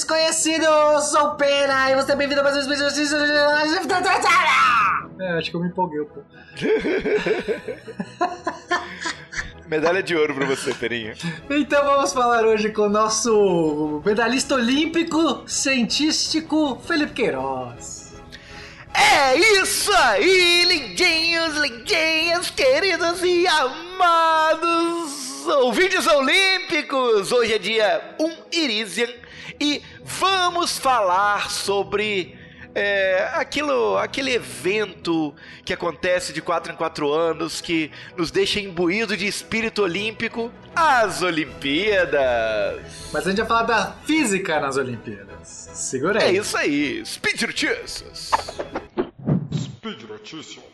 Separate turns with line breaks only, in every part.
desconhecido! Sou Pena e você é bem-vindo a mais um É, acho que eu me empolguei um pouco.
Medalha de ouro pra você, Perinha.
Então vamos falar hoje com o nosso medalhista olímpico cientístico Felipe Queiroz.
É isso aí, lindinhos, lindinhas, queridos e amados ouvintes olímpicos! Hoje é dia 1 Irisian e vamos falar sobre é, aquilo, aquele evento que acontece de 4 em 4 anos que nos deixa imbuído de espírito olímpico, as Olimpíadas.
Mas a gente vai falar da física nas Olimpíadas. Segura aí.
É isso aí, Speed Notícias.
Speed Notícias.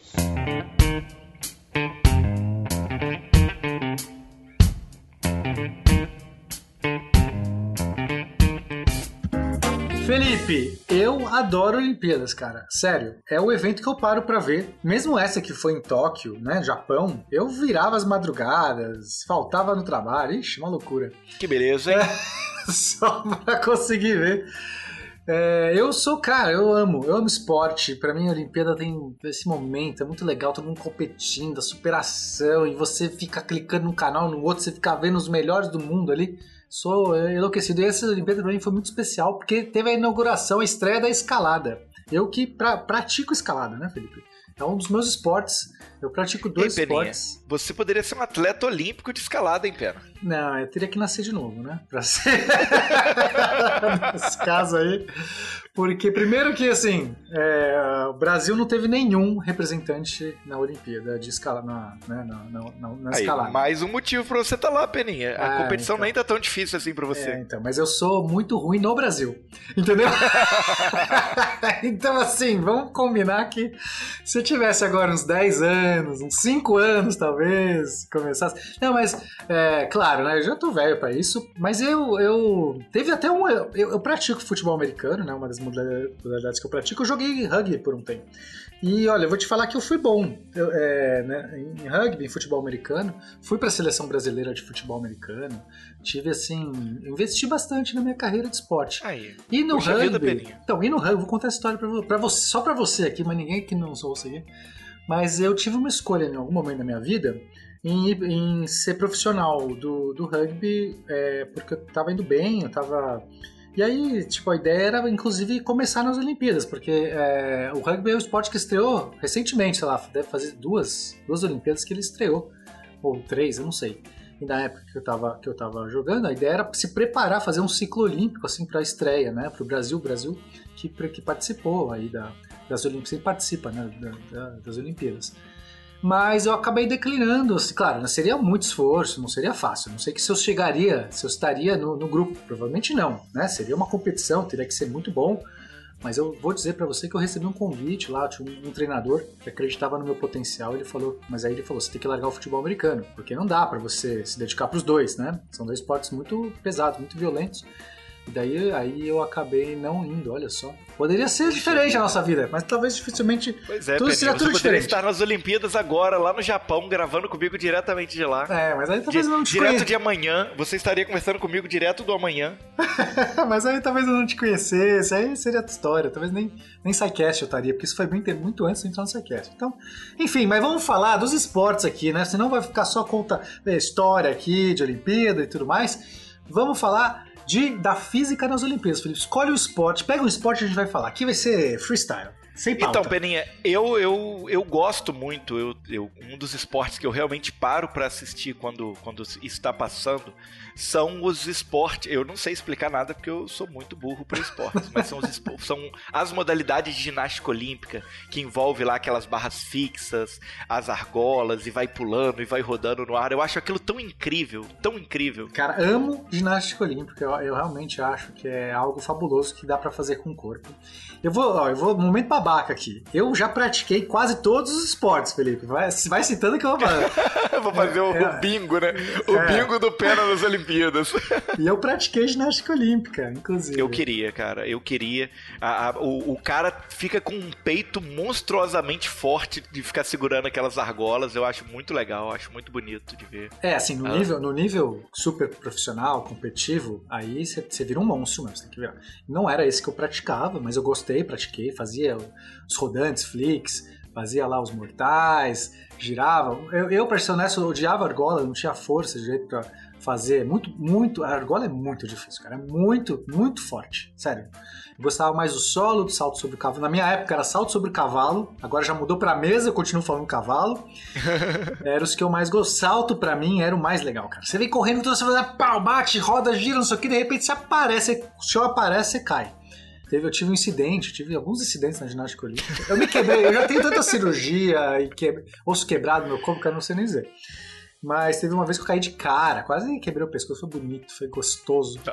Felipe, eu adoro Olimpíadas, cara. Sério, é o evento que eu paro pra ver. Mesmo essa que foi em Tóquio, né, Japão, eu virava as madrugadas, faltava no trabalho. Ixi, uma loucura.
Que beleza, hein?
É, só pra conseguir ver. É, eu sou, cara, eu amo, eu amo esporte. Pra mim, a Olimpíada tem esse momento, é muito legal, todo mundo competindo, a superação, e você fica clicando num canal, no outro, você fica vendo os melhores do mundo ali sou enlouquecido. E essa Olimpíada pra mim foi muito especial, porque teve a inauguração, a estreia da escalada. Eu que pra, pratico escalada, né, Felipe? É um dos meus esportes. Eu pratico dois Ei, esportes.
Você poderia ser um atleta olímpico de escalada, hein, Pena?
Não, eu teria que nascer de novo, né? Pra ser. Nesse caso aí. Porque, primeiro que, assim, é, o Brasil não teve nenhum representante na Olimpíada de escala, na, né, na, na, na, na Aí, escalada.
Mais um motivo pra você estar tá lá, Peninha. A ah, competição então. nem tá tão difícil assim pra você.
É, então, mas eu sou muito ruim no Brasil. Entendeu? então, assim, vamos combinar que se eu tivesse agora uns 10 anos, uns 5 anos, talvez, começasse. Não, mas, é, claro, né? Eu já tô velho pra isso, mas eu, eu teve até um. Eu, eu pratico futebol americano, né? Uma das modalidades que eu pratico, eu joguei rugby por um tempo. E olha, eu vou te falar que eu fui bom eu, é, né, em rugby, em futebol americano. Fui para a seleção brasileira de futebol americano. Tive assim, investi bastante na minha carreira de esporte.
Aí.
E no Puxa rugby. Então, e no rugby, vou contar a história para você, só para você aqui, mas ninguém que não sou você. Mas eu tive uma escolha em algum momento da minha vida em, em ser profissional do, do rugby, é, porque eu tava indo bem, eu tava e aí, tipo, a ideia era, inclusive, começar nas Olimpíadas, porque é, o rugby é um esporte que estreou recentemente, sei lá, deve fazer duas, duas Olimpíadas que ele estreou, ou três, eu não sei. E na época que eu tava, que eu tava jogando, a ideia era se preparar, fazer um ciclo olímpico, assim, pra estreia, né, pro Brasil, Brasil que, que participou aí da, das Olimpíadas, sempre participa, né, da, da, das Olimpíadas mas eu acabei declinando. Assim, claro, seria muito esforço, não seria fácil. Não sei que se eu chegaria, se eu estaria no, no grupo, provavelmente não, né? Seria uma competição, teria que ser muito bom. Mas eu vou dizer para você que eu recebi um convite lá, tinha um, um, treinador que acreditava no meu potencial. Ele falou, mas aí ele falou: você tem que largar o futebol americano, porque não dá para você se dedicar para os dois, né? São dois esportes muito pesados, muito violentos. E daí aí eu acabei não indo, olha só. Poderia ser diferente a nossa vida, mas talvez dificilmente
pois é, tudo seria tudo você diferente. estar nas Olimpíadas agora, lá no Japão, gravando comigo diretamente de lá.
É, mas aí talvez
de,
eu não te
Direto conhe... de amanhã, você estaria conversando comigo direto do amanhã.
mas aí talvez eu não te conhecesse, aí seria outra história. Talvez nem, nem SciCast eu estaria, porque isso foi muito, muito antes de entrar no SciCast. Então, enfim, mas vamos falar dos esportes aqui, né? Senão vai ficar só conta é, história aqui de Olimpíada e tudo mais. Vamos falar de, da física nas Olimpíadas, Felipe. Escolhe o esporte, pega um esporte e a gente vai falar. Aqui vai ser freestyle. Sem pauta.
Então, Peninha, eu, eu, eu gosto muito. Eu, eu, um dos esportes que eu realmente paro para assistir quando, quando está passando são os esportes. Eu não sei explicar nada porque eu sou muito burro para esportes, mas são, os, são as modalidades de ginástica olímpica que envolve lá aquelas barras fixas, as argolas e vai pulando e vai rodando no ar. Eu acho aquilo tão incrível, tão incrível.
Cara, amo ginástica olímpica. Eu, eu realmente acho que é algo fabuloso que dá para fazer com o corpo. Eu vou, ó, eu vou momento babaca aqui. Eu já pratiquei quase todos os esportes, Felipe. Vai, vai citando que eu vou fazer.
vou fazer o, é, o, bingo, né? O é. bingo do pena nas Olimpíadas.
e eu pratiquei ginástica olímpica, inclusive.
Eu queria, cara. Eu queria. A, a, o, o cara fica com um peito monstruosamente forte de ficar segurando aquelas argolas. Eu acho muito legal, acho muito bonito de ver.
É, assim, no, ah. nível, no nível super profissional, competitivo, aí você vira um monstro mesmo, você tem que virar. Não era esse que eu praticava, mas eu gostei, pratiquei, fazia os rodantes, flicks, fazia lá os mortais, girava. Eu, eu pra ser honesto, eu odiava argola, não tinha força de jeito pra fazer. Muito, muito. A argola é muito difícil, cara. É muito, muito forte. Sério. Eu gostava mais do solo, do salto sobre o cavalo. Na minha época era salto sobre o cavalo, agora já mudou pra mesa, eu continuo falando cavalo. era os que eu mais gosto. Salto pra mim era o mais legal, cara. Você vem correndo, então você vai dar pau, bate, roda, gira, não sei o que, de repente você aparece, o senhor aparece, você cai. Teve, eu tive um incidente, tive alguns incidentes na ginástica olímpica. Eu me quebrei, eu já tenho tanta cirurgia e que, osso quebrado no meu corpo que eu não sei nem dizer. Mas teve uma vez que eu caí de cara, quase quebrei o pescoço, foi bonito, foi gostoso.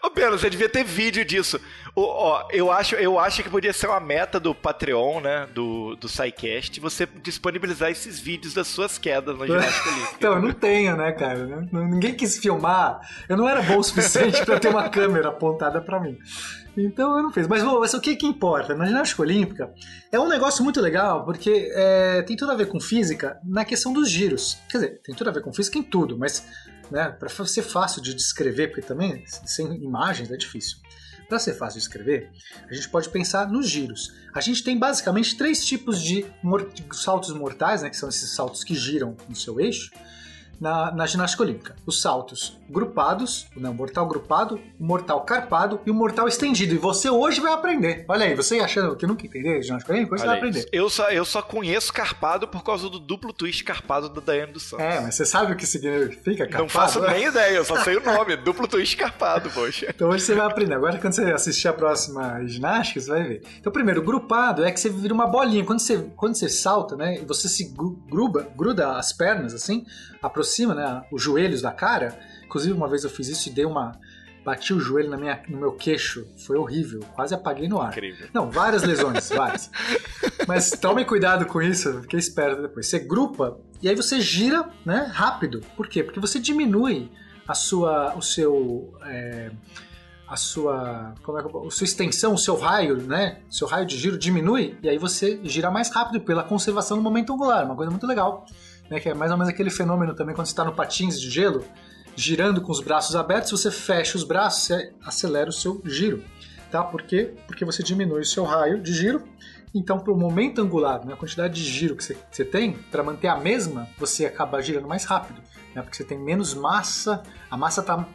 Ô, você devia ter vídeo disso. Ô, ó, eu acho, eu acho que podia ser uma meta do Patreon, né, do, do SciCast, você disponibilizar esses vídeos das suas quedas na ginástica olímpica.
então, eu não tenho, né, cara? Ninguém quis filmar. Eu não era bom o suficiente para ter uma câmera apontada para mim. Então eu não fiz. Mas, mas o que, que importa? Na ginástica olímpica é um negócio muito legal, porque é, tem tudo a ver com física na questão dos giros. Quer dizer, tem tudo a ver com física em tudo, mas né, para ser fácil de descrever, porque também sem imagens é difícil. Para ser fácil de escrever, a gente pode pensar nos giros. A gente tem basicamente três tipos de, saltos mortais, né, que são esses saltos que giram no seu eixo na, na ginástica olímpica. Os saltos grupados, né, o mortal grupado, o mortal carpado e o mortal estendido. E você hoje vai aprender. Olha aí, você achando que nunca entendeu ginástica hoje você vai aprender.
Eu só, eu só conheço carpado por causa do duplo twist carpado da Daiane dos Santos.
É, mas você sabe o que significa carpado?
Não faço nem ideia, eu só sei o nome, duplo twist carpado, poxa.
Então hoje você vai aprender. Agora quando você assistir a próxima ginástica, você vai ver. Então primeiro, grupado é que você vira uma bolinha. Quando você, quando você salta, né, e você se gruba, gruda as pernas assim, aproxima né, os joelhos da cara. Inclusive, uma vez eu fiz isso e dei uma. Bati o joelho na minha, no meu queixo. Foi horrível. Quase apaguei no ar.
Incrível.
Não, várias lesões, várias. Mas tome cuidado com isso, fiquei esperto depois. Você grupa e aí você gira né, rápido. Por quê? Porque você diminui a sua, o seu. É, a sua, como é, a sua extensão, o seu raio, né? O seu raio de giro diminui e aí você gira mais rápido pela conservação do momento angular, uma coisa muito legal né, que é mais ou menos aquele fenômeno também quando você está no patins de gelo, girando com os braços abertos, você fecha os braços, você acelera o seu giro. Tá? Por quê? Porque você diminui o seu raio de giro. Então, para o momento angular, né, a quantidade de giro que você, que você tem, para manter a mesma, você acaba girando mais rápido. Né, porque você tem menos massa, a massa está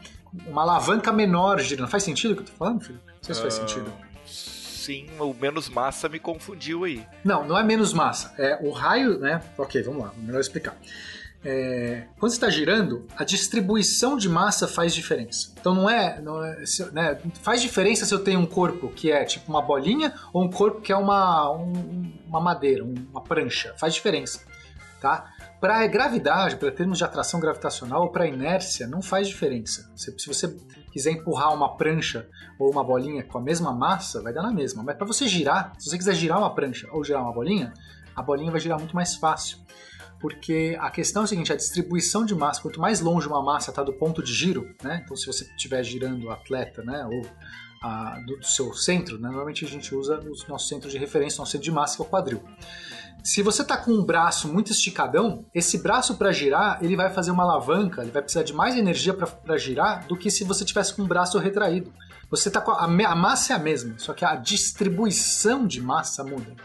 uma alavanca menor girando. Faz sentido o que eu estou falando, Felipe? Não sei se faz uh... sentido
sim, o menos massa me confundiu aí.
Não, não é menos massa. É o raio, né? Ok, vamos lá, melhor explicar. É, quando está girando, a distribuição de massa faz diferença. Então não é, não é né, faz diferença se eu tenho um corpo que é tipo uma bolinha ou um corpo que é uma, um, uma madeira, uma prancha. Faz diferença, tá? Para gravidade, para termos de atração gravitacional ou para inércia, não faz diferença. Se, se você quiser empurrar uma prancha ou uma bolinha com a mesma massa, vai dar na mesma. Mas para você girar, se você quiser girar uma prancha ou girar uma bolinha, a bolinha vai girar muito mais fácil. Porque a questão é a seguinte, a distribuição de massa, quanto mais longe uma massa está do ponto de giro, né? Então se você estiver girando o atleta, né, ou a, do, do, seu centro, né? normalmente a gente usa o nosso centro de referência, nosso centro de massa, que é o quadril. Se você está com um braço muito esticadão, esse braço para girar, ele vai fazer uma alavanca, ele vai precisar de mais energia para girar do que se você tivesse com um braço retraído. Você tá com a, a massa é a mesma, só que a distribuição de massa muda.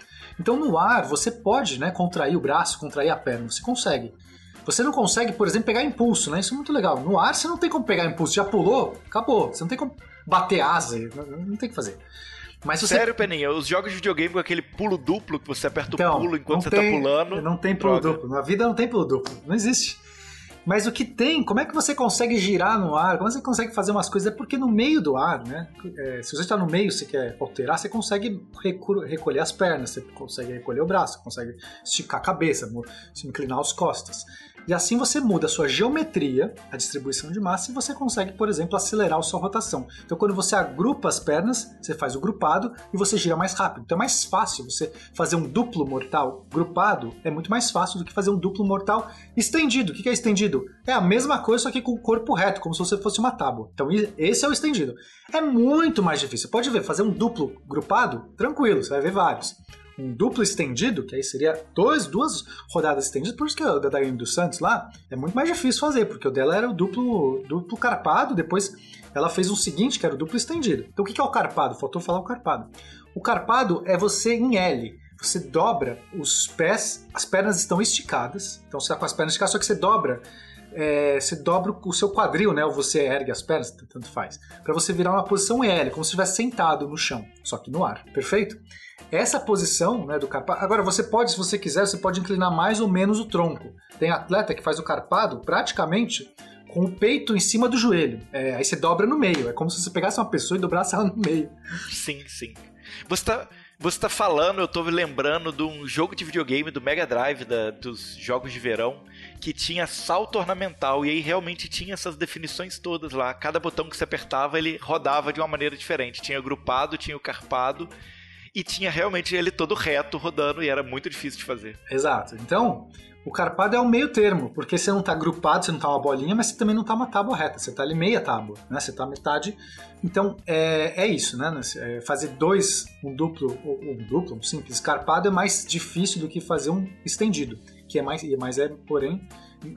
Então no ar você pode, né, contrair o braço, contrair a perna, você consegue. Você não consegue, por exemplo, pegar impulso, né? Isso é muito legal. No ar você não tem como pegar impulso, já pulou, acabou. Você não tem como bater asa, não, tem que fazer.
Mas você... Sério, Peninha, os jogos de videogame com aquele pulo duplo que você aperta então, o pulo enquanto você tá tem, tá pulando.
Não tem pulo droga. duplo. Na vida não tem pulo duplo. Não existe. Mas o que tem, como é que você consegue girar no ar? Como você consegue fazer umas coisas? É porque no meio do ar, né? É, se você está no meio você quer alterar, você consegue recolher as pernas, você consegue recolher o braço, você consegue esticar a cabeça, se inclinar as costas. E assim você muda a sua geometria, a distribuição de massa, e você consegue, por exemplo, acelerar a sua rotação. Então, quando você agrupa as pernas, você faz o grupado e você gira mais rápido. Então é mais fácil você fazer um duplo mortal grupado, é muito mais fácil do que fazer um duplo mortal estendido. O que é estendido? É a mesma coisa, só que com o corpo reto, como se você fosse uma tábua. Então, esse é o estendido. É muito mais difícil. Pode ver, fazer um duplo grupado, tranquilo, você vai ver vários um duplo estendido, que aí seria dois, duas rodadas estendidas, por isso que o da Daiane dos Santos lá é muito mais difícil fazer, porque o dela era o duplo, duplo carpado, depois ela fez um seguinte, que era o duplo estendido. Então o que é o carpado? Faltou falar o carpado. O carpado é você em L. Você dobra os pés, as pernas estão esticadas, então você está com as pernas esticadas, só que você dobra é, você dobra o seu quadril, né? Ou você ergue as pernas, tanto faz. para você virar uma posição L, como se estivesse sentado no chão, só que no ar. Perfeito? Essa posição né, do carpado. Agora, você pode, se você quiser, você pode inclinar mais ou menos o tronco. Tem atleta que faz o carpado praticamente com o peito em cima do joelho. É, aí você dobra no meio. É como se você pegasse uma pessoa e dobrasse ela no meio.
Sim, sim. Você está você tá falando, eu tô lembrando de um jogo de videogame do Mega Drive, da, dos jogos de verão, que tinha salto ornamental, e aí realmente tinha essas definições todas lá. Cada botão que você apertava, ele rodava de uma maneira diferente. Tinha grupado, tinha o carpado, e tinha realmente ele todo reto rodando e era muito difícil de fazer.
Exato. Então, o carpado é o meio termo, porque você não está agrupado, você não está uma bolinha, mas você também não está uma tábua reta, você está ali meia tábua, né? Você está metade. Então é, é isso, né? É fazer dois, um duplo, um duplo, um simples carpado é mais difícil do que fazer um estendido, que é mais, mas é, porém,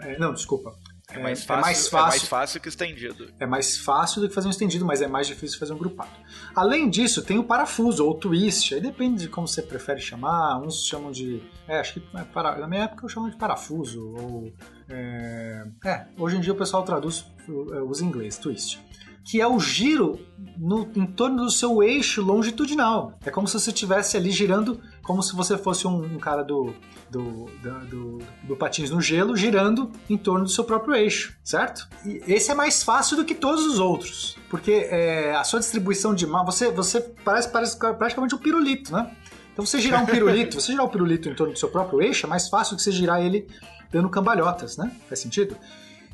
é, não, desculpa.
É mais, é, fácil, é mais fácil. É mais fácil que estendido.
É mais fácil do que fazer um estendido, mas é mais difícil fazer um grupado. Além disso, tem o parafuso ou twist. Aí depende de como você prefere chamar. Uns chamam de. É, acho que é para, na minha época eu chamo de parafuso. Ou. É, é hoje em dia o pessoal traduz, usa em inglês, twist que é o giro no, em torno do seu eixo longitudinal. É como se você estivesse ali girando, como se você fosse um, um cara do, do, do, do, patins no gelo, girando em torno do seu próprio eixo, certo? E esse é mais fácil do que todos os outros, porque é, a sua distribuição de mão, você, você parece, parece praticamente um pirulito, né? Então você girar um pirulito, você girar um pirulito em torno do seu próprio eixo, é mais fácil do que você girar ele dando cambalhotas, né? Faz sentido?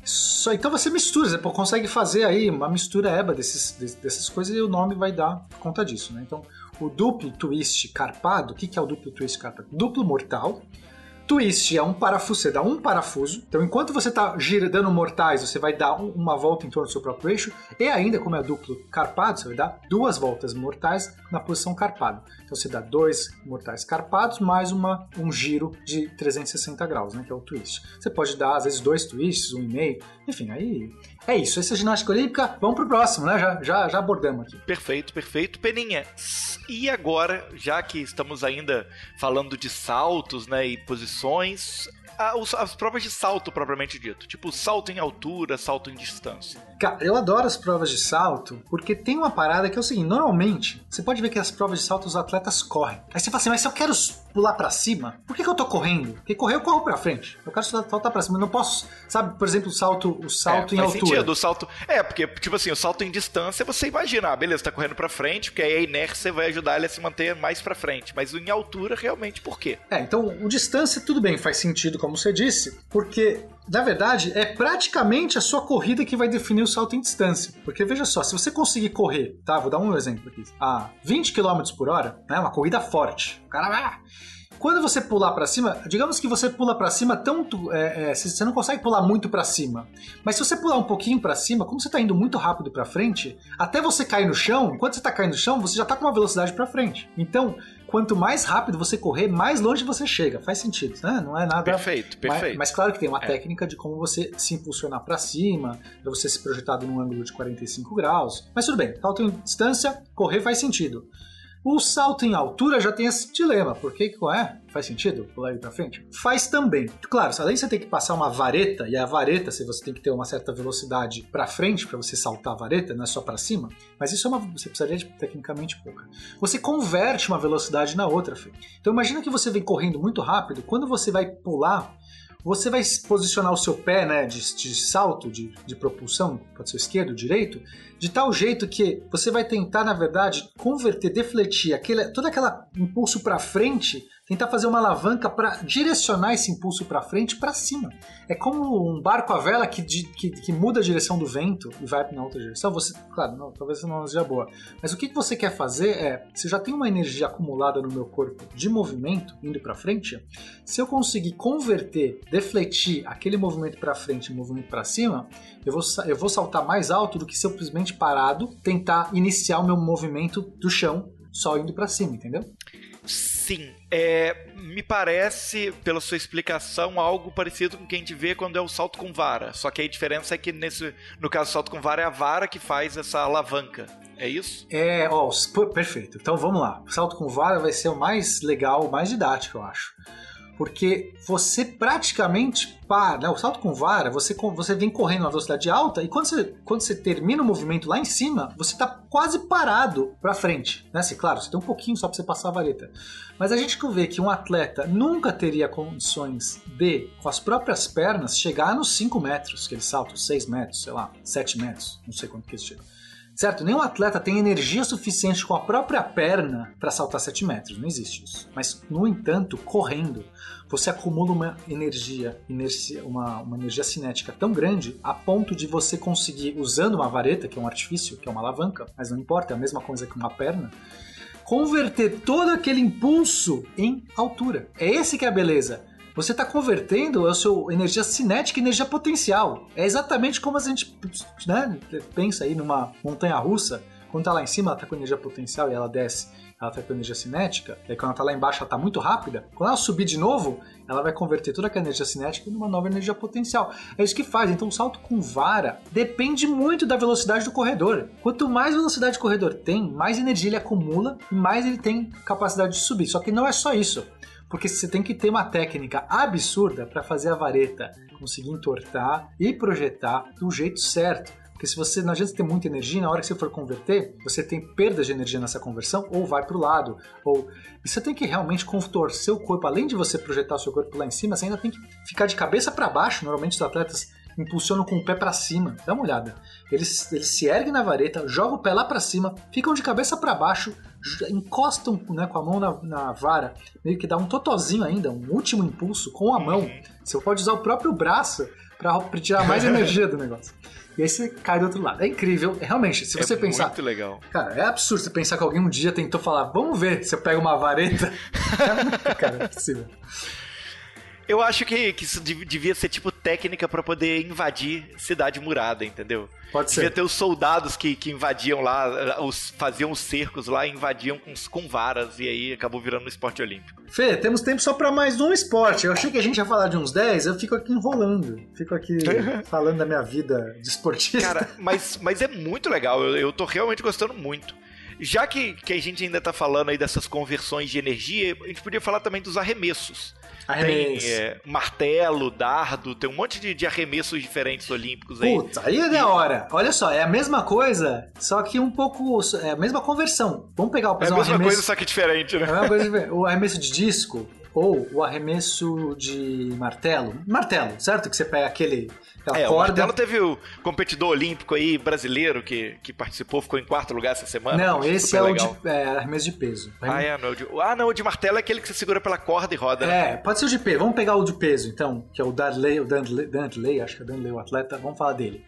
Só, então você mistura, você consegue fazer aí uma mistura eba desses, dessas coisas e o nome vai dar conta disso, né? Então, o duplo twist carpado, o que, que é o duplo twist carpado? Duplo mortal. Twist é um parafuso, você dá um parafuso. Então, enquanto você está dando mortais, você vai dar uma volta em torno do seu próprio eixo. E ainda, como é duplo carpado, você vai dar duas voltas mortais na posição carpado. Então você dá dois mortais carpados mais uma, um giro de 360 graus, né, que é o twist. Você pode dar, às vezes, dois twists, um e meio, enfim, aí é isso. Essa é ginástica olímpica, vamos pro próximo, né? Já, já, já abordamos aqui.
Perfeito, perfeito. Peninha, e agora, já que estamos ainda falando de saltos né, e posições, as provas de salto propriamente dito, tipo salto em altura, salto em distância.
Cara, eu adoro as provas de salto porque tem uma parada que é o seguinte: normalmente você pode ver que as provas de salto os atletas correm. Aí você fala assim, mas se eu quero pular para cima, por que, que, eu tô correndo? Porque correr eu corro para frente. Eu quero saltar para cima, eu não posso, sabe, por exemplo, o salto, o salto
é,
em
faz
altura.
Sentido, o salto. É, porque tipo assim, o salto em distância, você imagina, ah, beleza, tá correndo para frente, porque aí a inércia vai ajudar ele a se manter mais para frente, mas em altura realmente por quê?
É, então o distância tudo bem, faz sentido como você disse, porque na verdade, é praticamente a sua corrida que vai definir o salto em distância. Porque veja só, se você conseguir correr, tá? Vou dar um exemplo aqui, a 20 km por hora, né? Uma corrida forte. O cara vai. Quando você pular para cima, digamos que você pula para cima tanto, é, é, você não consegue pular muito para cima, mas se você pular um pouquinho para cima, como você está indo muito rápido para frente, até você cair no chão, enquanto você está caindo no chão, você já está com uma velocidade para frente. Então, quanto mais rápido você correr, mais longe você chega. Faz sentido, né? Não é nada.
Perfeito, perfeito.
Mas, mas claro que tem uma é. técnica de como você se impulsionar para cima, para você se projetar num ângulo de 45 graus. Mas tudo bem, em distância, correr faz sentido. O salto em altura já tem esse dilema, porque é? Faz sentido pular ele para frente? Faz também. Claro, além de você ter que passar uma vareta, e a vareta, se você tem que ter uma certa velocidade para frente para você saltar a vareta, não é só para cima, mas isso é uma, você precisaria de tecnicamente pouca. Você converte uma velocidade na outra, Fê. Então imagina que você vem correndo muito rápido, quando você vai pular, você vai posicionar o seu pé né, de, de salto, de, de propulsão, pode ser esquerdo, direito, de tal jeito que você vai tentar, na verdade, converter, defletir aquele, todo aquele impulso para frente tentar fazer uma alavanca para direcionar esse impulso para frente para cima. É como um barco à vela que, que, que, muda a direção do vento e vai na outra direção. Você, claro, não, talvez não seja boa. Mas o que, você quer fazer é, se já tem uma energia acumulada no meu corpo de movimento indo para frente, se eu conseguir converter, defletir aquele movimento para frente movimento para cima, eu vou, eu vou saltar mais alto do que simplesmente parado tentar iniciar o meu movimento do chão só indo para cima, entendeu?
Sim, é, me parece, pela sua explicação, algo parecido com o que a gente vê quando é o salto com vara. Só que a diferença é que nesse, no caso do salto com vara é a vara que faz essa alavanca. É isso?
É, ó, perfeito. Então vamos lá. O salto com vara vai ser o mais legal, o mais didático, eu acho porque você praticamente para, né? O salto com vara, você, você vem correndo a velocidade alta e quando você, quando você termina o movimento lá em cima, você está quase parado para frente, né? Assim, claro, você tem um pouquinho só para você passar a vareta. Mas a gente vê que um atleta nunca teria condições de, com as próprias pernas, chegar nos 5 metros que ele salta, 6 metros, sei lá, 7 metros, não sei quanto que ele chega. Certo? Nenhum atleta tem energia suficiente com a própria perna para saltar 7 metros, não existe isso. Mas, no entanto, correndo, você acumula uma energia, uma, uma energia cinética tão grande a ponto de você conseguir, usando uma vareta, que é um artifício, que é uma alavanca, mas não importa, é a mesma coisa que uma perna, converter todo aquele impulso em altura. É esse que é a beleza. Você está convertendo a sua energia cinética em energia potencial. É exatamente como a gente né, pensa aí numa montanha russa. Quando está lá em cima, ela está com energia potencial e ela desce, ela está com energia cinética. E aí, quando ela está lá embaixo, ela está muito rápida. Quando ela subir de novo, ela vai converter toda aquela energia cinética em uma nova energia potencial. É isso que faz. Então, o salto com vara depende muito da velocidade do corredor. Quanto mais velocidade o corredor tem, mais energia ele acumula e mais ele tem capacidade de subir. Só que não é só isso porque você tem que ter uma técnica absurda para fazer a vareta conseguir entortar e projetar do jeito certo. Porque se você não adianta ter muita energia, na hora que você for converter, você tem perda de energia nessa conversão, ou vai para o lado, ou e você tem que realmente contorcer o corpo, além de você projetar o seu corpo lá em cima, você ainda tem que ficar de cabeça para baixo. Normalmente os atletas impulsionam com o pé para cima. Dá uma olhada. Eles, eles se erguem na vareta, jogam o pé lá para cima, ficam de cabeça para baixo, encostam né, com a mão na, na, vara, meio que dá um totozinho ainda, um último impulso com a mão. Você pode usar o próprio braço para tirar mais energia do negócio. E aí você cai do outro lado. É incrível, realmente. Se é você é pensar.
Muito legal.
Cara, é absurdo você pensar que alguém um dia tentou falar, vamos ver se eu pego uma vareta. cara, é possível.
Eu acho que, que isso devia ser tipo técnica para poder invadir cidade murada, entendeu?
Pode
ser. Devia ter os soldados que, que invadiam lá, os, faziam os cercos lá, invadiam com, com varas e aí acabou virando um esporte olímpico.
Fê, temos tempo só para mais um esporte. Eu achei que a gente ia falar de uns 10, eu fico aqui enrolando. Fico aqui falando da minha vida de esportista.
Cara, mas, mas é muito legal, eu, eu tô realmente gostando muito. Já que, que a gente ainda tá falando aí dessas conversões de energia, a gente podia falar também dos arremessos. Tem é, martelo, dardo, tem um monte de, de arremessos diferentes olímpicos aí.
Putz, aí é da hora. Olha só, é a mesma coisa, só que um pouco. É a mesma conversão. Vamos pegar o
É a mesma arremesso... coisa, só que diferente, né?
É a mesma coisa, o arremesso de disco ou o arremesso de martelo. Martelo, certo? Que você pega aquele
é, corda. o Martelo teve o competidor olímpico aí brasileiro que, que participou, ficou em quarto lugar essa semana.
Não, esse é legal. o de é, arremesso de peso.
Ah, é, não, de, ah, não, o de martelo é aquele que você segura pela corda e roda.
Né? É, pode ser o de peso. Vamos pegar o de peso, então, que é o Dudley, o Dudley, Dudley acho que é o Dudley, o atleta. Vamos falar dele.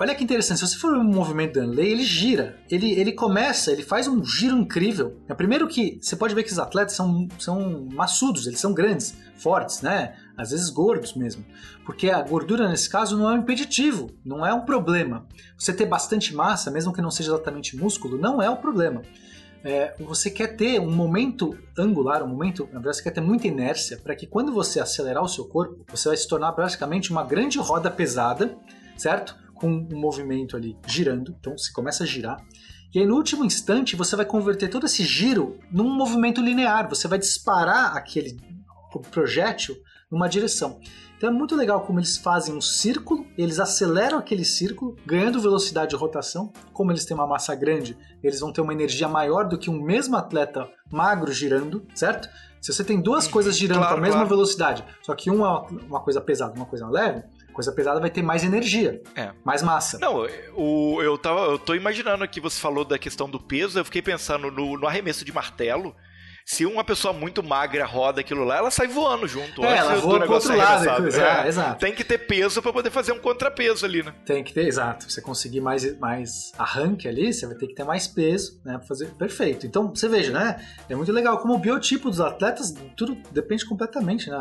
Olha que interessante, se você for um movimento do Danley, ele gira. Ele, ele começa, ele faz um giro incrível. É primeiro que você pode ver que os atletas são, são maçudos, eles são grandes, fortes, né? Às vezes gordos mesmo. Porque a gordura, nesse caso, não é um impeditivo, não é um problema. Você ter bastante massa, mesmo que não seja exatamente músculo, não é o um problema. É, você quer ter um momento angular, um momento, na verdade, você quer ter muita inércia para que quando você acelerar o seu corpo, você vai se tornar praticamente uma grande roda pesada, certo? Com um movimento ali girando, então você começa a girar. E aí, no último instante, você vai converter todo esse giro num movimento linear. Você vai disparar aquele projétil numa direção. Então é muito legal como eles fazem um círculo, eles aceleram aquele círculo, ganhando velocidade de rotação. Como eles têm uma massa grande, eles vão ter uma energia maior do que um mesmo atleta magro girando, certo? Se você tem duas coisas girando claro, com a mesma claro. velocidade, só que uma uma coisa pesada, uma coisa leve, coisa pesada vai ter mais energia, é. mais massa.
Não, o, eu, tava, eu tô imaginando que você falou da questão do peso, eu fiquei pensando no, no arremesso de martelo. Se uma pessoa muito magra roda aquilo lá, ela sai voando junto.
É, ela voa pro outro lado. É, exato.
Tem que ter peso para poder fazer um contrapeso ali, né?
Tem que ter, exato. Você conseguir mais, mais arranque ali, você vai ter que ter mais peso, né? Pra fazer perfeito. Então, você veja, né? É muito legal como o biotipo dos atletas, tudo depende completamente, né?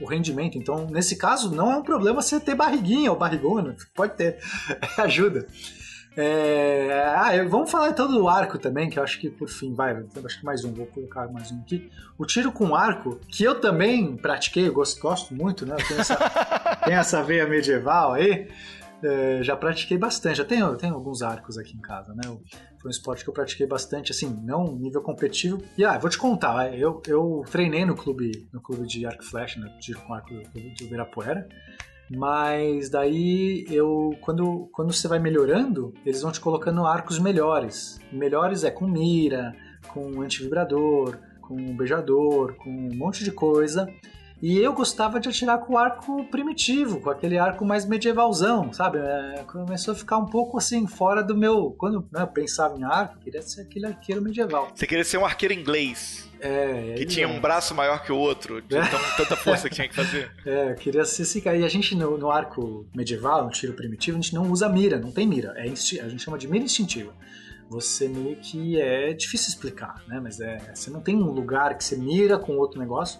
O rendimento. Então, nesse caso, não é um problema você ter barriguinha ou barrigona. Pode ter. Ajuda. É... Ah, vamos falar então do arco também, que eu acho que por fim vai. Acho que mais um, vou colocar mais um aqui. O tiro com arco, que eu também pratiquei, eu gosto, gosto muito, né? Tem essa, tem essa veia medieval aí. É, já pratiquei bastante, já tenho, tenho alguns arcos aqui em casa, né? Foi um esporte que eu pratiquei bastante, assim, não nível competitivo. E ah, vou te contar, eu, eu treinei no clube, no clube de arco flash, né? Tiro com arco do, do Ibirapuera. Mas daí eu quando, quando você vai melhorando, eles vão te colocando arcos melhores. Melhores é com mira, com antivibrador, com beijador, com um monte de coisa. E eu gostava de atirar com o arco primitivo, com aquele arco mais medievalzão, sabe? É, começou a ficar um pouco assim, fora do meu. Quando né, eu pensava em arco, queria ser aquele arqueiro medieval.
Você queria ser um arqueiro inglês?
É,
que tinha um braço maior que o outro, de tão, tanta força que tinha que fazer.
É, eu queria ser esse cara. E a gente, no, no, arco medieval, no tiro primitivo, a gente não usa mira, não tem mira. É a gente chama de mira instintiva. Você meio que é difícil explicar, né? Mas é, você não tem um lugar que você mira com outro negócio.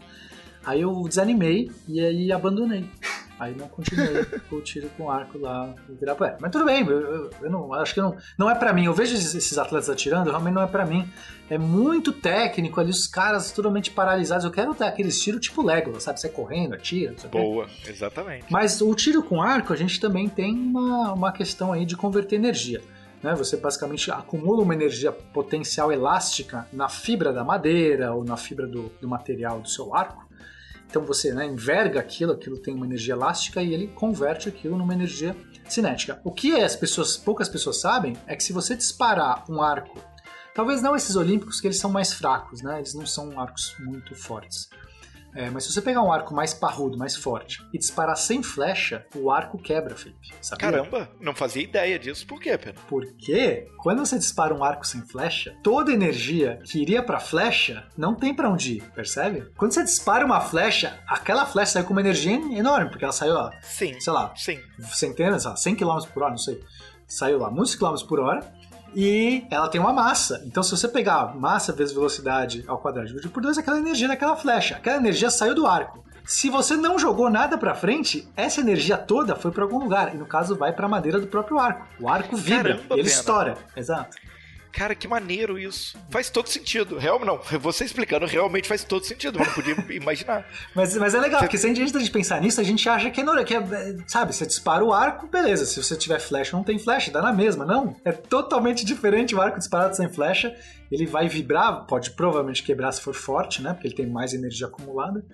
Aí eu desanimei e aí abandonei. Aí não continuei o tiro com arco lá no Ibirapuera. Mas tudo bem, eu, eu, eu não acho que não, não é para mim. Eu vejo esses atletas atirando, realmente não é para mim. É muito técnico ali, os caras totalmente paralisados. Eu quero dar aquele tiro tipo Lego, sabe? Você correndo, atira.
Boa, exatamente.
Mas o tiro com arco, a gente também tem uma, uma questão aí de converter energia. Né? Você basicamente acumula uma energia potencial elástica na fibra da madeira ou na fibra do, do material do seu arco então você né, enverga aquilo, aquilo tem uma energia elástica e ele converte aquilo numa energia cinética. O que as pessoas, poucas pessoas sabem é que se você disparar um arco, talvez não esses olímpicos que eles são mais fracos, né? Eles não são arcos muito fortes. É, mas se você pegar um arco mais parrudo, mais forte, e disparar sem flecha, o arco quebra, Felipe. Sabia?
Caramba, não fazia ideia disso. Por quê, Pedro?
Porque quando você dispara um arco sem flecha, toda energia que iria pra flecha não tem para onde ir, percebe? Quando você dispara uma flecha, aquela flecha sai com uma energia enorme, porque ela saiu, ó,
sim,
sei lá,
sim.
centenas, ó, 100 km por hora, não sei. Saiu lá muitos km por hora, e ela tem uma massa. Então, se você pegar massa vezes velocidade ao quadrado dividido por 2, aquela energia daquela flecha. Aquela energia saiu do arco. Se você não jogou nada para frente, essa energia toda foi para algum lugar. E no caso, vai para a madeira do próprio arco. O arco vibra, Caramba, ele estoura. Exato.
Cara, que maneiro isso. Faz todo sentido. Real, não, você explicando realmente faz todo sentido. Eu não podia imaginar.
Mas, mas é legal, você... porque se a gente de pensar nisso, a gente acha que é, que é, sabe, você dispara o arco, beleza. Se você tiver flecha, não tem flecha, dá na mesma. Não, é totalmente diferente o arco disparado sem flecha. Ele vai vibrar, pode provavelmente quebrar se for forte, né? Porque ele tem mais energia acumulada.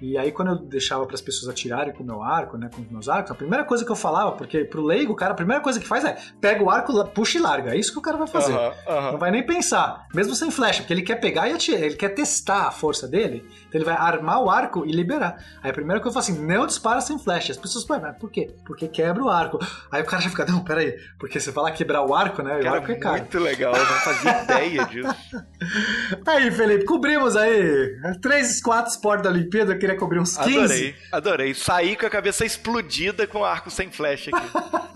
E aí, quando eu deixava para as pessoas atirarem com o meu arco, né, com os meus arcos, a primeira coisa que eu falava, porque pro leigo, o cara, a primeira coisa que faz é pega o arco, puxa e larga. É isso que o cara vai fazer. Não vai nem pensar, mesmo sem flecha, porque ele quer pegar e atirar, ele quer testar a força dele, então ele vai armar o arco e liberar. Aí a primeira coisa eu falo assim: não dispara sem flecha. As pessoas, mas por quê? Porque quebra o arco. Aí o cara já fica, não, peraí, porque você fala quebrar o arco, né?
Cara,
o arco é caro.
Muito legal, eu não fazia ideia disso.
Aí, Felipe, cobrimos aí três, quatro esportes da Olimpíada, eu queria cobrir uns 15.
Adorei, adorei. Saí com a cabeça explodida com arco sem flecha aqui.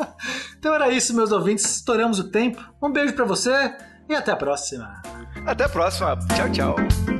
então era isso, meus ouvintes. Estouramos o tempo. Um beijo para você e até a próxima.
Até a próxima. Tchau, tchau.